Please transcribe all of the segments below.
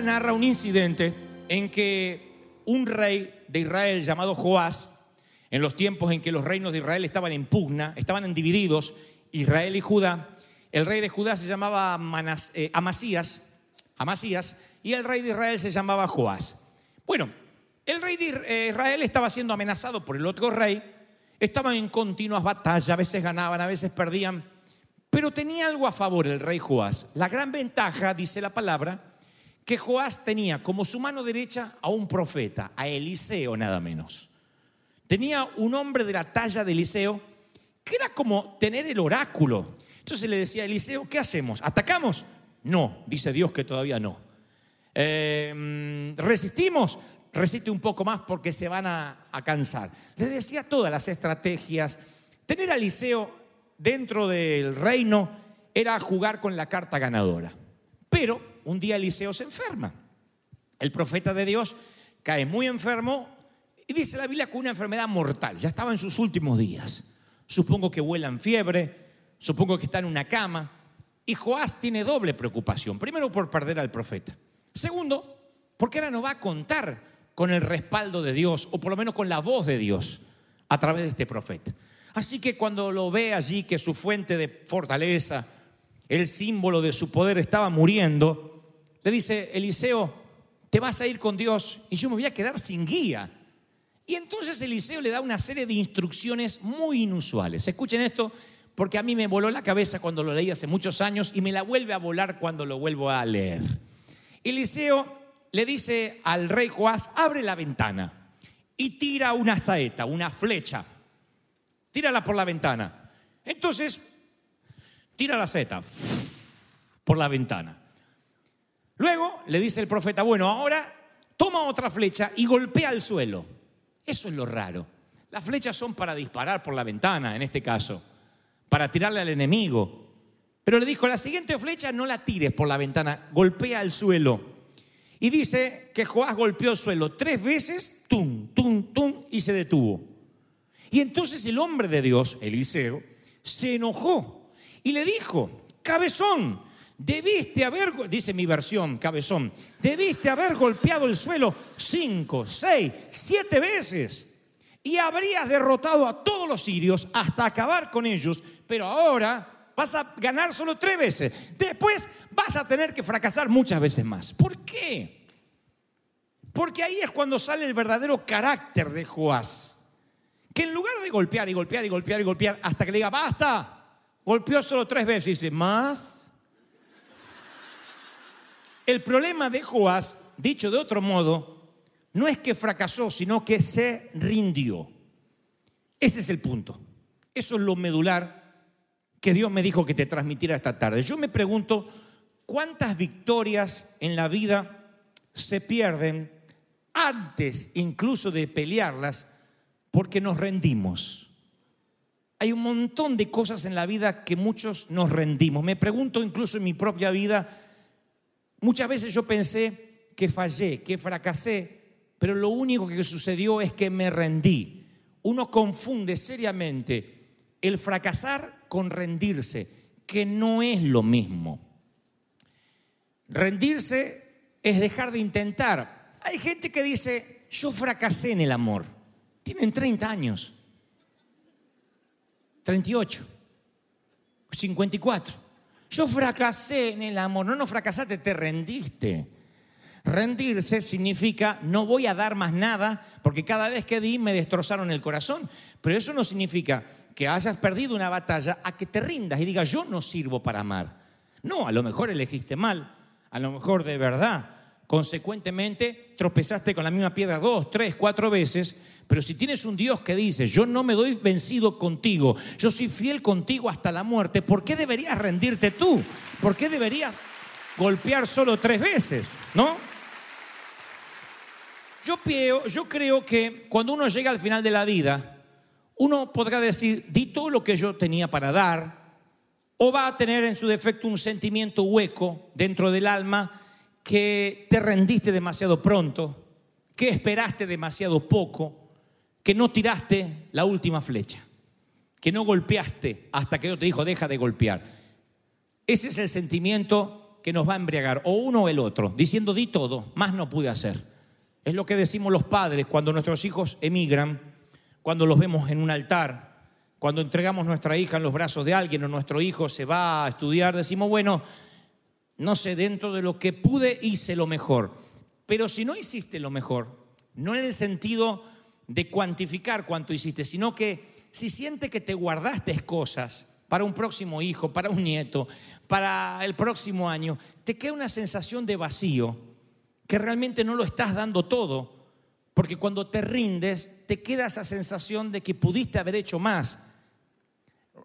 Narra un incidente en que un rey de Israel llamado Joás, en los tiempos en que los reinos de Israel estaban en pugna, estaban divididos, Israel y Judá, el rey de Judá se llamaba eh, Amasías, Amasías, y el rey de Israel se llamaba Joás. Bueno, el rey de eh, Israel estaba siendo amenazado por el otro rey, estaban en continuas batallas, a veces ganaban, a veces perdían, pero tenía algo a favor el rey Joás. La gran ventaja, dice la palabra, que Joás tenía como su mano derecha a un profeta, a Eliseo nada menos. Tenía un hombre de la talla de Eliseo que era como tener el oráculo. Entonces le decía a Eliseo, ¿qué hacemos? ¿Atacamos? No, dice Dios que todavía no. Eh, ¿Resistimos? Resiste un poco más porque se van a, a cansar. Le decía todas las estrategias. Tener a Eliseo dentro del reino era jugar con la carta ganadora. Pero un día Eliseo se enferma. El profeta de Dios cae muy enfermo y dice la Biblia con una enfermedad mortal. Ya estaba en sus últimos días. Supongo que vuela en fiebre, supongo que está en una cama. Y Joás tiene doble preocupación. Primero por perder al profeta. Segundo, porque ahora no va a contar con el respaldo de Dios, o por lo menos con la voz de Dios, a través de este profeta. Así que cuando lo ve allí que su fuente de fortaleza, el símbolo de su poder estaba muriendo, le dice, Eliseo, te vas a ir con Dios y yo me voy a quedar sin guía. Y entonces Eliseo le da una serie de instrucciones muy inusuales. Escuchen esto, porque a mí me voló la cabeza cuando lo leí hace muchos años y me la vuelve a volar cuando lo vuelvo a leer. Eliseo le dice al rey Joás, abre la ventana y tira una saeta, una flecha. Tírala por la ventana. Entonces, tira la saeta por la ventana. Luego le dice el profeta, bueno, ahora toma otra flecha y golpea el suelo. Eso es lo raro. Las flechas son para disparar por la ventana, en este caso, para tirarle al enemigo. Pero le dijo, la siguiente flecha no la tires por la ventana, golpea el suelo. Y dice que Joás golpeó el suelo tres veces, tum, tum, tum, y se detuvo. Y entonces el hombre de Dios, Eliseo, se enojó y le dijo, cabezón, debiste haber, dice mi versión, cabezón, debiste haber golpeado el suelo cinco, seis, siete veces y habrías derrotado a todos los sirios hasta acabar con ellos, pero ahora vas a ganar solo tres veces. Después vas a tener que fracasar muchas veces más. ¿Por qué? Porque ahí es cuando sale el verdadero carácter de Joás. Que en lugar de golpear y golpear y golpear y golpear hasta que le diga, basta, golpeó solo tres veces y dice, más. El problema de Joás, dicho de otro modo, no es que fracasó, sino que se rindió. Ese es el punto. Eso es lo medular que Dios me dijo que te transmitiera esta tarde. Yo me pregunto, ¿cuántas victorias en la vida se pierden antes incluso de pelearlas porque nos rendimos? Hay un montón de cosas en la vida que muchos nos rendimos. Me pregunto incluso en mi propia vida, muchas veces yo pensé que fallé, que fracasé, pero lo único que sucedió es que me rendí. Uno confunde seriamente el fracasar con rendirse, que no es lo mismo. Rendirse es dejar de intentar. Hay gente que dice, yo fracasé en el amor. tienen 30 años, 38, 54. Yo fracasé en el amor, no, no fracasaste, te rendiste. Rendirse significa no voy a dar más nada porque cada vez que di me destrozaron el corazón. Pero eso no significa que hayas perdido una batalla a que te rindas y digas yo no sirvo para amar. No, a lo mejor elegiste mal, a lo mejor de verdad. Consecuentemente tropezaste con la misma piedra dos, tres, cuatro veces. Pero si tienes un Dios que dice, yo no me doy vencido contigo, yo soy fiel contigo hasta la muerte, ¿por qué deberías rendirte tú? ¿Por qué deberías golpear solo tres veces? ¿No? Yo, creo, yo creo que cuando uno llega al final de la vida, uno podrá decir, di todo lo que yo tenía para dar, o va a tener en su defecto un sentimiento hueco dentro del alma que te rendiste demasiado pronto, que esperaste demasiado poco, que no tiraste la última flecha, que no golpeaste hasta que Dios te dijo, deja de golpear. Ese es el sentimiento que nos va a embriagar, o uno o el otro, diciendo, di todo, más no pude hacer. Es lo que decimos los padres cuando nuestros hijos emigran, cuando los vemos en un altar, cuando entregamos nuestra hija en los brazos de alguien o nuestro hijo se va a estudiar, decimos, bueno, no sé, dentro de lo que pude hice lo mejor. Pero si no hiciste lo mejor, no en el sentido de cuantificar cuánto hiciste, sino que si siente que te guardaste cosas para un próximo hijo, para un nieto, para el próximo año, te queda una sensación de vacío, que realmente no lo estás dando todo, porque cuando te rindes te queda esa sensación de que pudiste haber hecho más.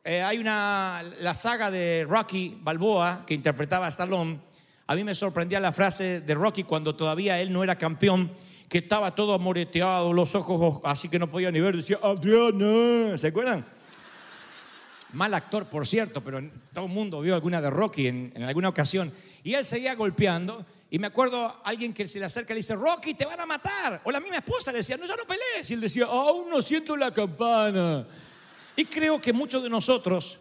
Eh, hay una, la saga de Rocky Balboa que interpretaba a Stallone, a mí me sorprendía la frase de Rocky cuando todavía él no era campeón que estaba todo amoreteado, los ojos así que no podía ni ver, decía, Adriana, ¿se acuerdan? Mal actor, por cierto, pero todo el mundo vio alguna de Rocky en, alguna ocasión. Y él seguía golpeando. Y me acuerdo alguien que se le acerca y le dice, Rocky, te van a matar. O la misma esposa le decía, no, ya no pelees. Y él decía, aún no siento la campana. Y creo que muchos de nosotros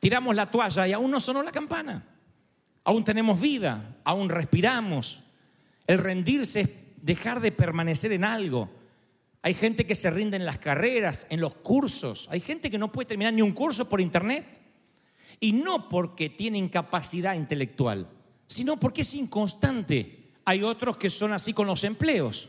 tiramos la toalla y aún no sonó la campana. Aún tenemos vida, aún respiramos. El rendirse es dejar de permanecer en algo. Hay gente que se rinde en las carreras, en los cursos. Hay gente que no puede terminar ni un curso por internet. Y no porque tiene incapacidad intelectual, sino porque es inconstante. Hay otros que son así con los empleos.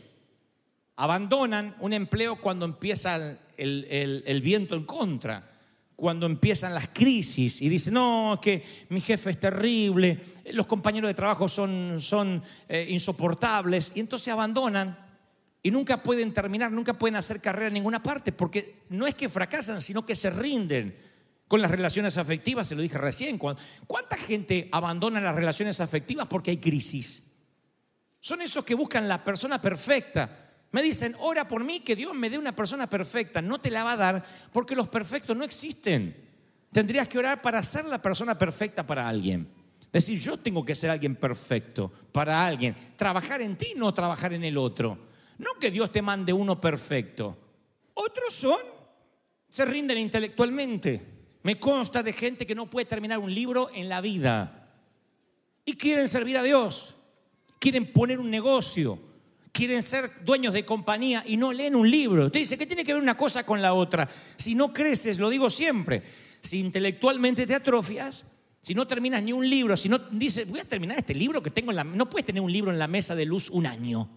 Abandonan un empleo cuando empieza el, el viento en contra cuando empiezan las crisis y dicen, no, que mi jefe es terrible, los compañeros de trabajo son, son eh, insoportables, y entonces abandonan y nunca pueden terminar, nunca pueden hacer carrera en ninguna parte, porque no es que fracasan, sino que se rinden con las relaciones afectivas, se lo dije recién. ¿Cuánta gente abandona las relaciones afectivas porque hay crisis? Son esos que buscan la persona perfecta, me dicen, ora por mí, que Dios me dé una persona perfecta. No te la va a dar porque los perfectos no existen. Tendrías que orar para ser la persona perfecta para alguien. Es decir, yo tengo que ser alguien perfecto para alguien. Trabajar en ti, no trabajar en el otro. No que Dios te mande uno perfecto. Otros son, se rinden intelectualmente. Me consta de gente que no puede terminar un libro en la vida. Y quieren servir a Dios. Quieren poner un negocio quieren ser dueños de compañía y no leen un libro. Usted dice, ¿qué tiene que ver una cosa con la otra? Si no creces, lo digo siempre, si intelectualmente te atrofias, si no terminas ni un libro, si no dices, voy a terminar este libro que tengo en la... No puedes tener un libro en la mesa de luz un año.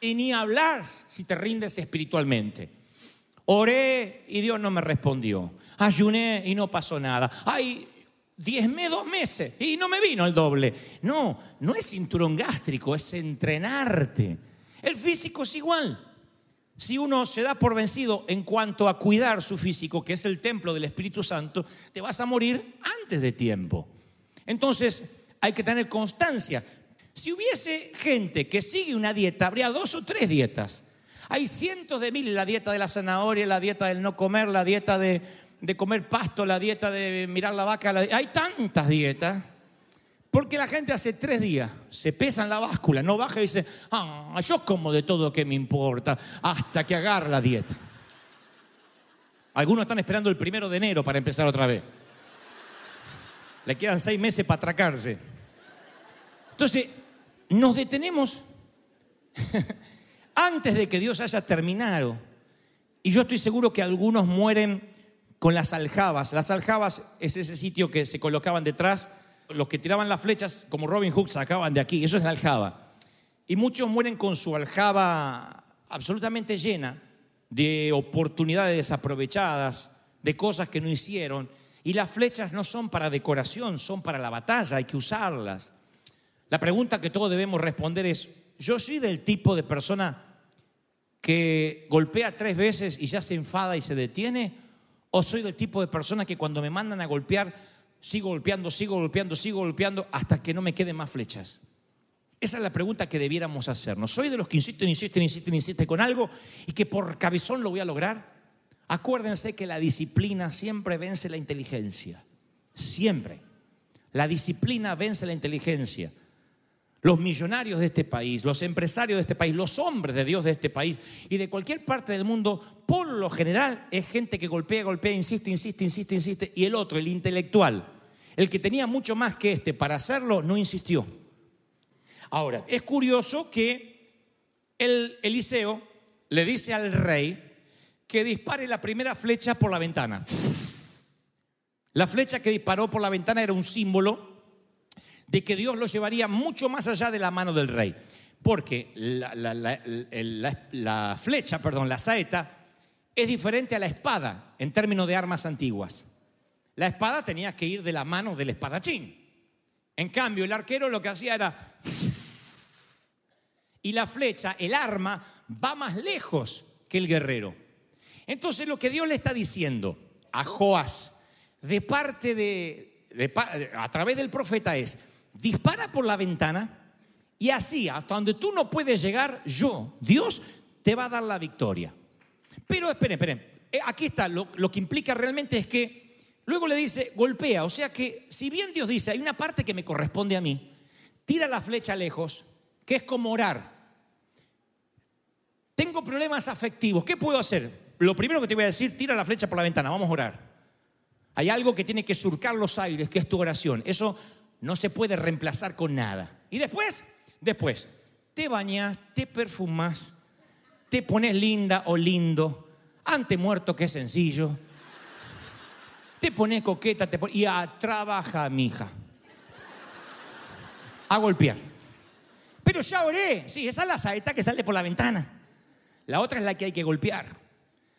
Y ni hablar si te rindes espiritualmente. Oré y Dios no me respondió. Ayuné y no pasó nada. Ay, diezme dos meses y no me vino el doble. No, no es cinturón gástrico, es entrenarte. El físico es igual. Si uno se da por vencido en cuanto a cuidar su físico, que es el templo del Espíritu Santo, te vas a morir antes de tiempo. Entonces, hay que tener constancia. Si hubiese gente que sigue una dieta, habría dos o tres dietas. Hay cientos de miles, la dieta de la zanahoria, la dieta del no comer, la dieta de, de comer pasto, la dieta de mirar la vaca. Hay tantas dietas. Porque la gente hace tres días se pesa en la báscula, no baja y dice, ah, yo como de todo que me importa, hasta que agarra la dieta. Algunos están esperando el primero de enero para empezar otra vez. Le quedan seis meses para atracarse. Entonces, nos detenemos antes de que Dios haya terminado. Y yo estoy seguro que algunos mueren con las aljabas. Las aljabas es ese sitio que se colocaban detrás. Los que tiraban las flechas, como Robin Hood, sacaban de aquí. Eso es la aljaba. Y muchos mueren con su aljaba absolutamente llena de oportunidades desaprovechadas, de cosas que no hicieron. Y las flechas no son para decoración, son para la batalla, hay que usarlas. La pregunta que todos debemos responder es, ¿yo soy del tipo de persona que golpea tres veces y ya se enfada y se detiene? ¿O soy del tipo de persona que cuando me mandan a golpear, sigo golpeando, sigo golpeando, sigo golpeando hasta que no me queden más flechas? Esa es la pregunta que debiéramos hacernos. ¿Soy de los que insisten, insisten, insisten, insisten con algo y que por cabezón lo voy a lograr? Acuérdense que la disciplina siempre vence la inteligencia. Siempre. La disciplina vence la inteligencia. Los millonarios de este país, los empresarios de este país, los hombres de Dios de este país y de cualquier parte del mundo, por lo general es gente que golpea, golpea, insiste, insiste, insiste, insiste. Y el otro, el intelectual, el que tenía mucho más que este para hacerlo, no insistió. Ahora, es curioso que el Eliseo le dice al rey que dispare la primera flecha por la ventana. La flecha que disparó por la ventana era un símbolo de que Dios lo llevaría mucho más allá de la mano del rey. Porque la, flecha, perdón, la saeta, es diferente a la espada en términos de armas antiguas. La espada tenía que ir de la mano del espadachín. En cambio, el arquero lo que hacía era... Y la flecha, el arma, va más lejos que el guerrero. Entonces lo que Dios le está diciendo a Joás, de parte de, a través del profeta es, dispara por la ventana y así, hasta donde tú no puedes llegar, yo, Dios, te va a dar la victoria. Pero esperen, esperen, Eh, aquí está, lo, lo que implica realmente es que luego le dice, golpea, o sea que si bien Dios dice, hay una parte que me corresponde a mí, tira la flecha lejos, que es como orar. Tengo problemas afectivos, ¿qué puedo hacer? Lo primero que te voy a decir, tira la flecha por la ventana, vamos a orar. Hay algo que tiene que surcar los aires, que es tu oración. Eso no se puede reemplazar con nada. Y después, después, te bañas, te perfumas, te pones linda o lindo, ante muerto que es sencillo. Te pones coqueta, te pones, y a trabaja, mija. A golpear. Pero ya oré. Sí, esa es la saeta que sale por la ventana. La otra es la que hay que golpear.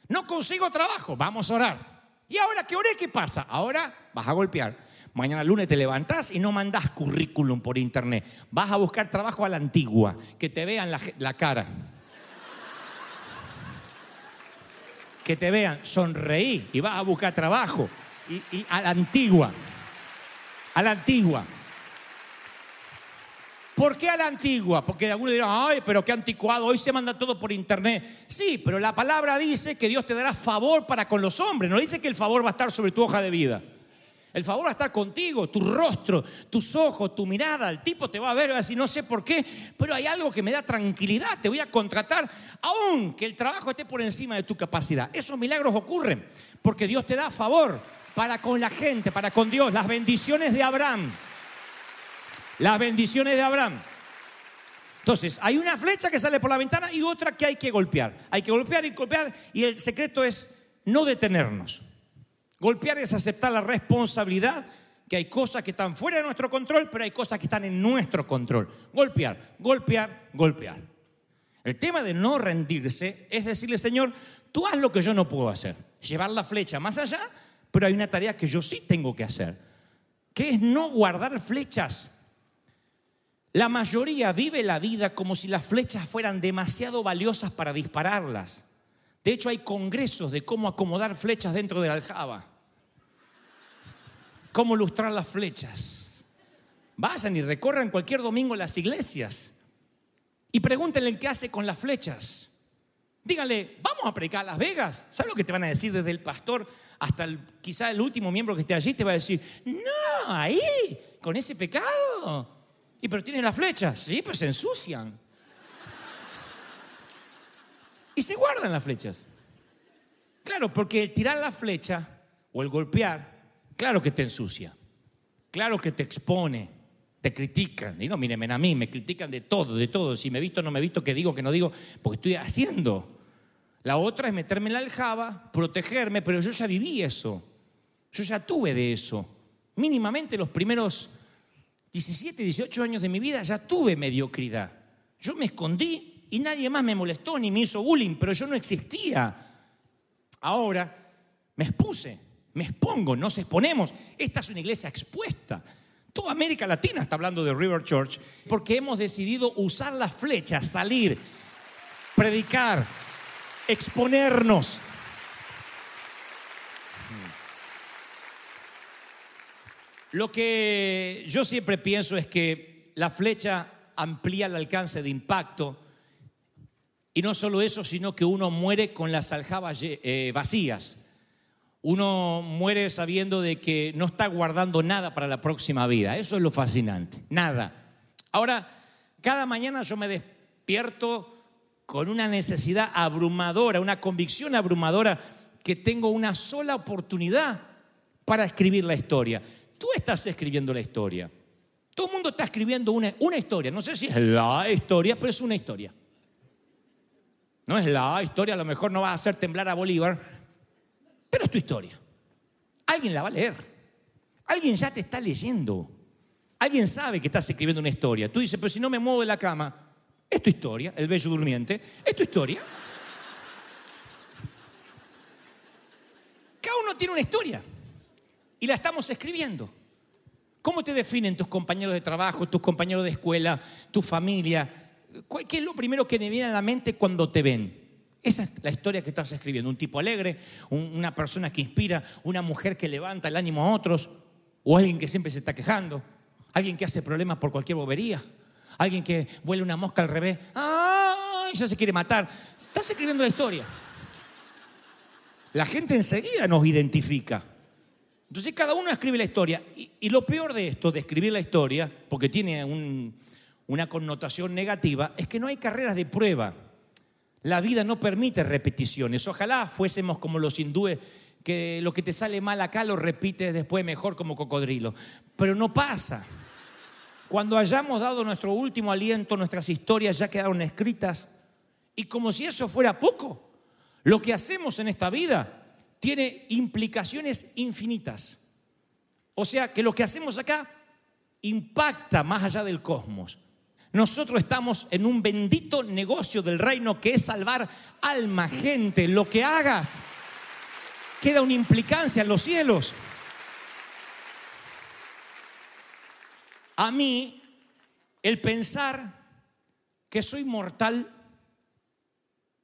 No consigo trabajo, vamos a orar. Y ahora que oré, ¿qué pasa? Ahora vas a golpear. Mañana lunes te levantás y no mandás currículum por internet. Vas a buscar trabajo a la antigua, que te vean la, cara. Que te vean, sonreí y vas a buscar trabajo. Y a la antigua. A la antigua. ¿Por qué a la antigua? Porque algunos dirán, ay, pero qué anticuado, hoy se manda todo por internet. Sí, pero la palabra dice que Dios te dará favor para con los hombres, no dice que el favor va a estar sobre tu hoja de vida. El favor va a estar contigo, tu rostro, tus ojos, tu mirada. El tipo te va a ver y va a decir, no sé por qué, pero hay algo que me da tranquilidad, te voy a contratar, aunque el trabajo esté por encima de tu capacidad. Esos milagros ocurren porque Dios te da favor para con la gente, para con Dios, las bendiciones de Abraham. Las bendiciones de Abraham. Entonces, hay una flecha que sale por la ventana y otra que hay que golpear. Hay que golpear y golpear y el secreto es no detenernos. Golpear es aceptar la responsabilidad que hay cosas que están fuera de nuestro control, pero hay cosas que están en nuestro control. Golpear, golpear, golpear. El tema de no rendirse es decirle, Señor, tú haz lo que yo no puedo hacer. Llevar la flecha más allá, pero hay una tarea que yo sí tengo que hacer, que es no guardar flechas. La mayoría vive la vida como si las flechas fueran demasiado valiosas para dispararlas. De hecho, hay congresos de cómo acomodar flechas dentro de la aljaba. Cómo lustrar las flechas. Vayan y recorran cualquier domingo las iglesias y pregúntenle qué hace con las flechas. Díganle, vamos a predicar a Las Vegas. ¿Sabes lo que te van a decir desde el pastor hasta el, quizá el último miembro que esté allí? Te va a decir, no, ahí, con ese pecado. Y pero tienen las flechas. Sí, pues se ensucian. Y se guardan las flechas. Claro, porque el tirar la flecha o el golpear, claro que te ensucia. Claro que te expone, te critican. Y no, mírenme a mí, me critican de todo, de todo. Si me visto, no me visto, qué digo, qué no digo, porque estoy haciendo. La otra es meterme en la aljaba, protegerme, pero yo ya viví eso. Yo ya tuve de eso. Mínimamente los primeros 17, 18 años de mi vida ya tuve mediocridad. Yo me escondí y nadie más me molestó ni me hizo bullying, pero yo no existía. Ahora me expuse, me expongo, nos exponemos. Esta es una iglesia expuesta. Toda América Latina está hablando de River Church porque hemos decidido usar las flechas, salir, predicar, exponernos. Lo que yo siempre pienso es que la flecha amplía el alcance de impacto y no solo eso, sino que uno muere con las aljabas eh, vacías. Uno muere sabiendo de que no está guardando nada para la próxima vida. Eso es lo fascinante, nada. Ahora, cada mañana yo me despierto con una necesidad abrumadora, una convicción abrumadora que tengo una sola oportunidad para escribir la historia. Tú estás escribiendo la historia. Todo el mundo está escribiendo una, una historia. No sé si es la historia, pero es una historia. No es la historia, a lo mejor no va a hacer temblar a Bolívar, pero es tu historia. Alguien la va a leer. Alguien ya te está leyendo. Alguien sabe que estás escribiendo una historia. Tú dices, pero si no me muevo de la cama, es tu historia, el bello durmiente, es tu historia. Cada uno tiene una historia y la estamos escribiendo. ¿Cómo te definen tus compañeros de trabajo, tus compañeros de escuela, tu familia? ¿Qué es lo primero que te viene a la mente cuando te ven? Esa es la historia que estás escribiendo. Un tipo alegre, una persona que inspira, una mujer que levanta el ánimo a otros, o alguien que siempre se está quejando, alguien que hace problemas por cualquier bobería, alguien que vuela una mosca al revés, ¡ay! ya se quiere matar. Estás escribiendo la historia. La gente enseguida nos identifica. Entonces cada uno escribe la historia. Y, lo peor de esto, de escribir la historia, porque tiene una connotación negativa, es que no hay carreras de prueba. La vida no permite repeticiones. Ojalá fuésemos como los hindúes, que lo que te sale mal acá lo repites después mejor como cocodrilo. Pero no pasa. Cuando hayamos dado nuestro último aliento, nuestras historias ya quedaron escritas. Y como si eso fuera poco, lo que hacemos en esta vida tiene implicaciones infinitas. O sea que lo que hacemos acá impacta más allá del cosmos. Nosotros estamos en un bendito negocio del reino que es salvar alma, gente. Lo que hagas queda una implicancia en los cielos. A mí, el pensar que soy mortal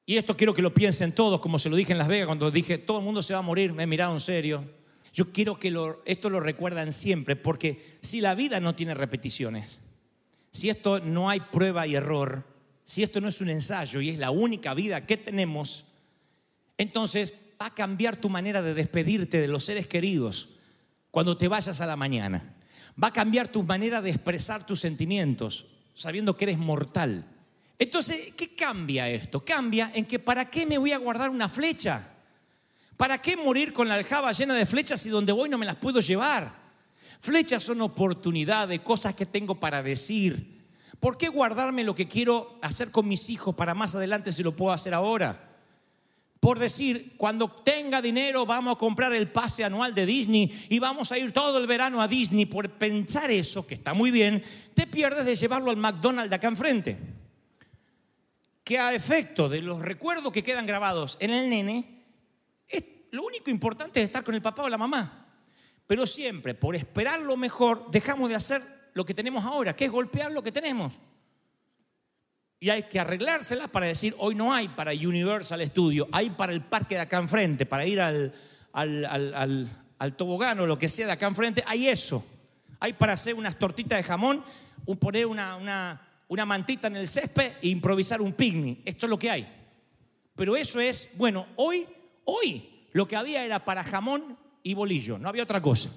y esto quiero que lo piensen todos, como se lo dije en Las Vegas cuando dije, todo el mundo se va a morir, me he mirado en serio. Yo quiero que esto lo recuerdan siempre, porque si la vida no tiene repeticiones, si esto no hay prueba y error, si esto no es un ensayo y es la única vida que tenemos, entonces va a cambiar tu manera de despedirte de los seres queridos cuando te vayas a la mañana. Va a cambiar tu manera de expresar tus sentimientos, sabiendo que eres mortal. Entonces, ¿qué cambia esto? Cambia en que ¿para qué me voy a guardar una flecha? ¿Para qué morir con la aljaba llena de flechas y donde voy no me las puedo llevar? Flechas son oportunidades, cosas que tengo para decir. ¿Por qué guardarme lo que quiero hacer con mis hijos para más adelante si lo puedo hacer ahora? Por decir, cuando tenga dinero vamos a comprar el pase anual de Disney y vamos a ir todo el verano a Disney. Por pensar eso, que está muy bien, te pierdes de llevarlo al McDonald's de acá enfrente que a efecto de los recuerdos que quedan grabados en el nene, lo único importante es estar con el papá o la mamá. Pero siempre, por esperar lo mejor, dejamos de hacer lo que tenemos ahora, que es golpear lo que tenemos. Y hay que arreglársela para decir, hoy no hay para Universal Studio, hay para el parque de acá enfrente, para ir al, al, al, tobogán o lo que sea de acá enfrente, hay eso. Hay para hacer unas tortitas de jamón, poner una, una una mantita en el césped e improvisar un picnic. Esto es lo que hay. Pero eso es, bueno, hoy, hoy lo que había era para jamón y bolillo, no había otra cosa.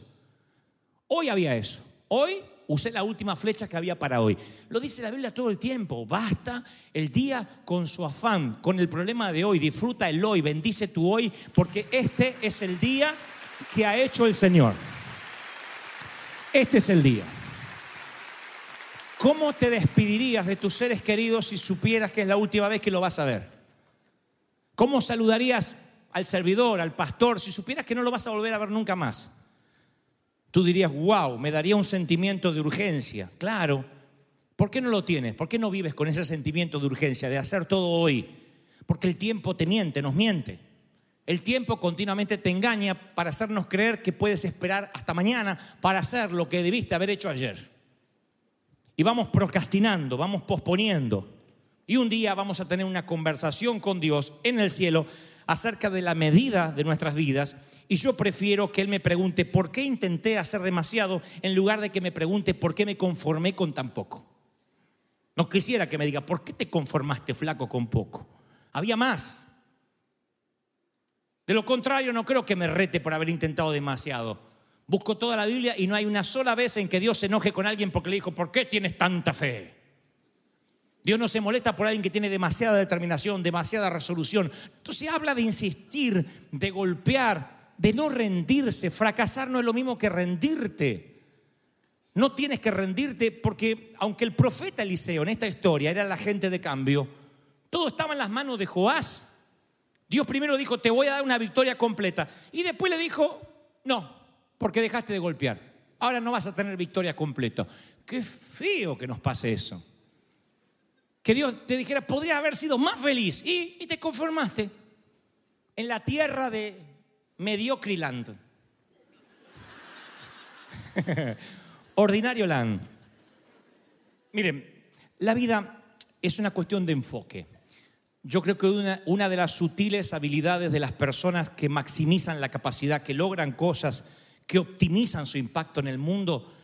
Hoy había eso. Hoy usé la última flecha que había para hoy. Lo dice la Biblia todo el tiempo. Basta el día con su afán, con el problema de hoy. Disfruta el hoy, bendice tu hoy, porque este es el día que ha hecho el Señor. Este es el día. ¿Cómo te despedirías de tus seres queridos si supieras que es la última vez que lo vas a ver? ¿Cómo saludarías al servidor, al pastor, si supieras que no lo vas a volver a ver nunca más? Tú dirías, wow, me daría un sentimiento de urgencia. Claro. ¿Por qué no lo tienes? ¿Por qué no vives con ese sentimiento de urgencia, de hacer todo hoy? Porque el tiempo te miente, nos miente. El tiempo continuamente te engaña para hacernos creer que puedes esperar hasta mañana para hacer lo que debiste haber hecho ayer. Y vamos procrastinando, vamos posponiendo. Y un día vamos a tener una conversación con Dios en el cielo acerca de la medida de nuestras vidas. Y yo prefiero que Él me pregunte por qué intenté hacer demasiado en lugar de que me pregunte por qué me conformé con tan poco. No quisiera que me diga, ¿por qué te conformaste flaco con poco? Había más. De lo contrario, no creo que me rete por haber intentado demasiado. Busco toda la Biblia y no hay una sola vez en que Dios se enoje con alguien porque le dijo, ¿por qué tienes tanta fe? Dios no se molesta por alguien que tiene demasiada determinación, demasiada resolución. Entonces habla de insistir, de golpear, de no rendirse. Fracasar no es lo mismo que rendirte. No tienes que rendirte porque aunque el profeta Eliseo en esta historia era la gente de cambio, todo estaba en las manos de Joás. Dios primero dijo, te voy a dar una victoria completa. Y después le dijo, no, porque dejaste de golpear. Ahora no vas a tener victoria completa. Qué feo que nos pase eso. Que Dios te dijera, podría haber sido más feliz. Y, te conformaste en la tierra de Mediocriland. Ordinario land. Miren, la vida es una cuestión de enfoque. Yo creo que una, de las sutiles habilidades de las personas que maximizan la capacidad, que logran cosas, que optimizan su impacto en el mundo,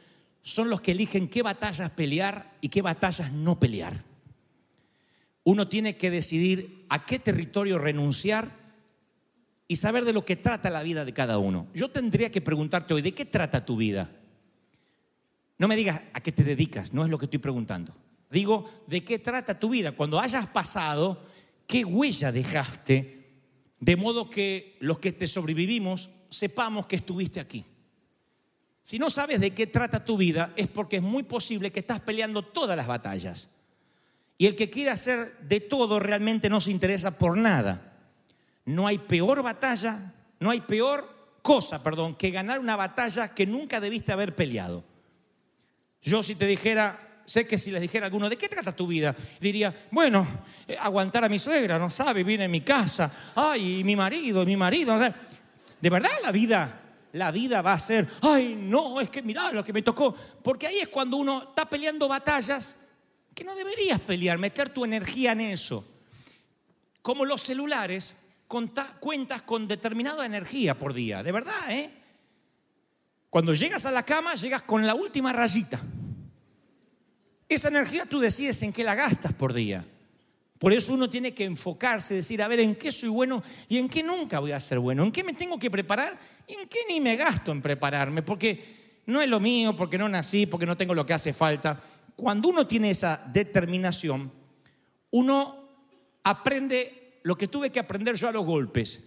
son los que eligen qué batallas pelear y qué batallas no pelear. Uno tiene que decidir a qué territorio renunciar y saber de lo que trata la vida de cada uno. Yo tendría que preguntarte hoy, ¿de qué trata tu vida? No me digas a qué te dedicas, no es lo que estoy preguntando. Digo, ¿de qué trata tu vida? Cuando hayas pasado, ¿qué huella dejaste? De modo que los que te sobrevivimos sepamos que estuviste aquí. Si no sabes de qué trata tu vida, es porque es muy posible que estás peleando todas las batallas. Y el que quiere hacer de todo realmente no se interesa por nada. No hay peor batalla, no hay peor cosa, perdón, que ganar una batalla que nunca debiste haber peleado. Yo si te dijera, sé que si les dijera a alguno, ¿de qué trata tu vida? Diría, bueno, eh, aguantar a mi suegra, no sabe, viene en mi casa, ay, mi marido, mi marido. De verdad la vida, la vida va a ser, ay, no, es que mirá lo que me tocó. Porque ahí es cuando uno está peleando batallas que no deberías pelear, meter tu energía en eso. Como los celulares, cuentas con determinada energía por día, de verdad, ¿eh? Cuando llegas a la cama, llegas con la última rayita. Esa energía tú decides en qué la gastas por día. Por eso uno tiene que enfocarse, decir, a ver, ¿en qué soy bueno y en qué nunca voy a ser bueno? ¿En qué me tengo que preparar y en qué ni me gasto en prepararme? Porque no es lo mío, porque no nací, porque no tengo lo que hace falta cuando uno tiene esa determinación, uno aprende lo que tuve que aprender yo a los golpes,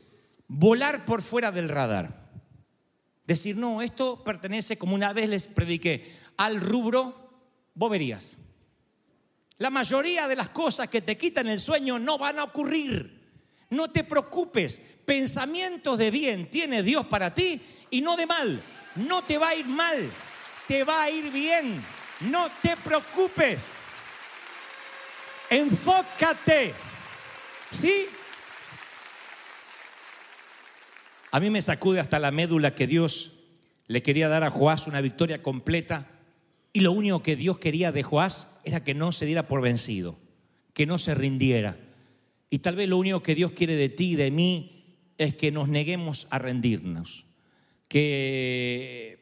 volar por fuera del radar. Decir, no, esto pertenece, como una vez les prediqué, al rubro boberías. La mayoría de las cosas que te quitan el sueño no van a ocurrir. No te preocupes, pensamientos de bien tiene Dios para ti y no de mal. No te va a ir mal, te va a ir bien. No te preocupes. Enfócate. ¿Sí? A mí me sacude hasta la médula que Dios le quería dar a Joás una victoria completa y lo único que Dios quería de Joás era que no se diera por vencido, que no se rindiera. Y tal vez lo único que Dios quiere de ti y de mí es que nos neguemos a rendirnos, que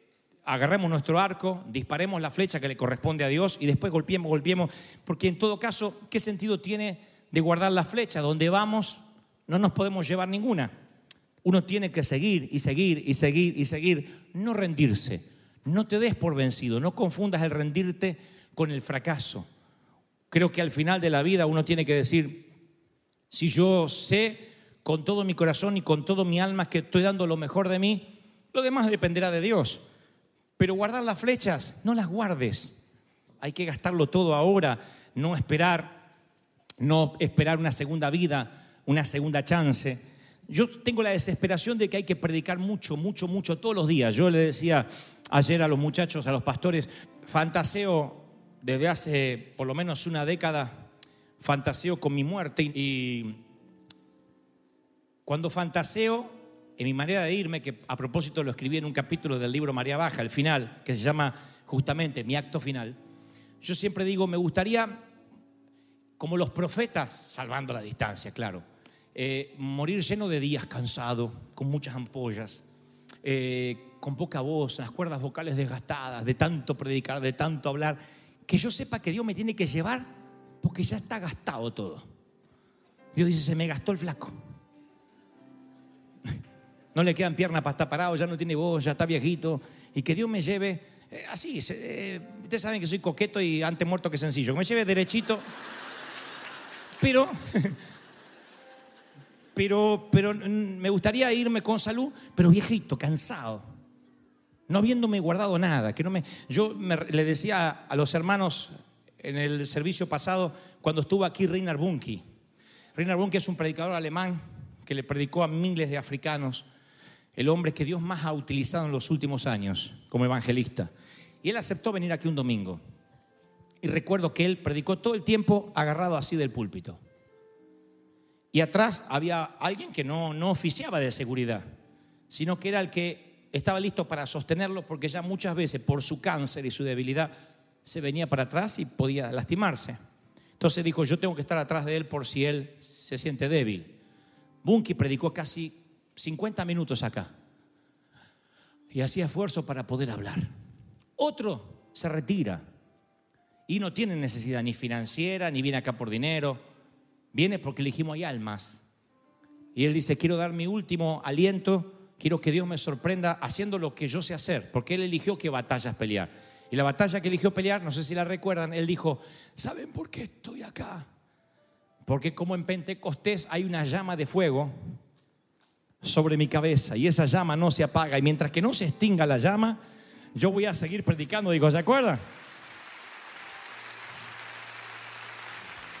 agarremos nuestro arco, disparemos la flecha que le corresponde a Dios y después golpeemos, golpeemos, porque en todo caso, ¿qué sentido tiene de guardar la flecha? Donde vamos no nos podemos llevar ninguna. Uno tiene que seguir y seguir y seguir y seguir, no rendirse. No te des por vencido, no confundas el rendirte con el fracaso. Creo que al final de la vida uno tiene que decir, si yo sé con todo mi corazón y con todo mi alma que estoy dando lo mejor de mí, lo demás dependerá de Dios. Pero guardar las flechas, no las guardes. hay que gastarlo todo ahora, no esperar, no esperar una segunda vida, una segunda chance. Yo tengo la desesperación de que hay que predicar mucho, mucho, mucho todos los días. Yo le decía ayer a los muchachos, a los pastores, fantaseo desde hace por lo menos una década, fantaseo con mi muerte y cuando fantaseo en mi manera de irme, que a propósito lo escribí en un capítulo del libro María Baja, el final, que se llama justamente mi acto final, yo siempre digo, me gustaría, como los profetas, salvando la distancia, claro, eh, morir lleno de días cansado, con muchas ampollas, eh, con poca voz, las cuerdas vocales desgastadas, de tanto predicar, de tanto hablar, que yo sepa que Dios me tiene que llevar porque ya está gastado todo. Dios dice, se me gastó el flaco. No le quedan piernas para estar parado, ya no tiene voz, ya está viejito. Y que Dios me lleve eh, así. eh, ustedes saben que soy coqueto y antes muerto que sencillo. Que me lleve derechito. Pero, pero, pero mm, me gustaría irme con salud, pero viejito, cansado. No habiéndome guardado nada. Que no me, yo le decía a los hermanos en el servicio pasado, cuando estuvo aquí Reinhard Bunke. Reinhard Bunke es un predicador alemán que le predicó a miles de africanos, el hombre que Dios más ha utilizado en los últimos años como evangelista. Y él aceptó venir aquí un domingo. Y recuerdo que él predicó todo el tiempo agarrado así del púlpito. Y atrás había alguien que no, no oficiaba de seguridad, sino que era el que estaba listo para sostenerlo porque ya muchas veces por su cáncer y su debilidad se venía para atrás y podía lastimarse. Entonces dijo, yo tengo que estar atrás de él por si él se siente débil. Bunky predicó casi 50 minutos acá y hacía esfuerzo para poder hablar. Otro se retira y no tiene necesidad ni financiera, ni viene acá por dinero, viene porque le dijimos hay almas. Y él dice, quiero dar mi último aliento, quiero que Dios me sorprenda haciendo lo que yo sé hacer, porque él eligió qué batallas pelear. Y la batalla que eligió pelear, no sé si la recuerdan, él dijo, ¿saben por qué estoy acá? Porque como en Pentecostés hay una llama de fuego sobre mi cabeza y esa llama no se apaga y mientras que no se extinga la llama, yo voy a seguir predicando. Digo, ¿se acuerdan?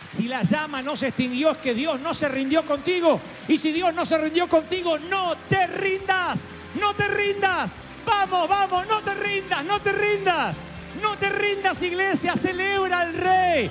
Si la llama no se extinguió es que Dios no se rindió contigo. Y si Dios no se rindió contigo, no te rindas, no te rindas. Vamos, vamos, no te rindas, no te rindas. No te rindas, iglesia, celebra al rey.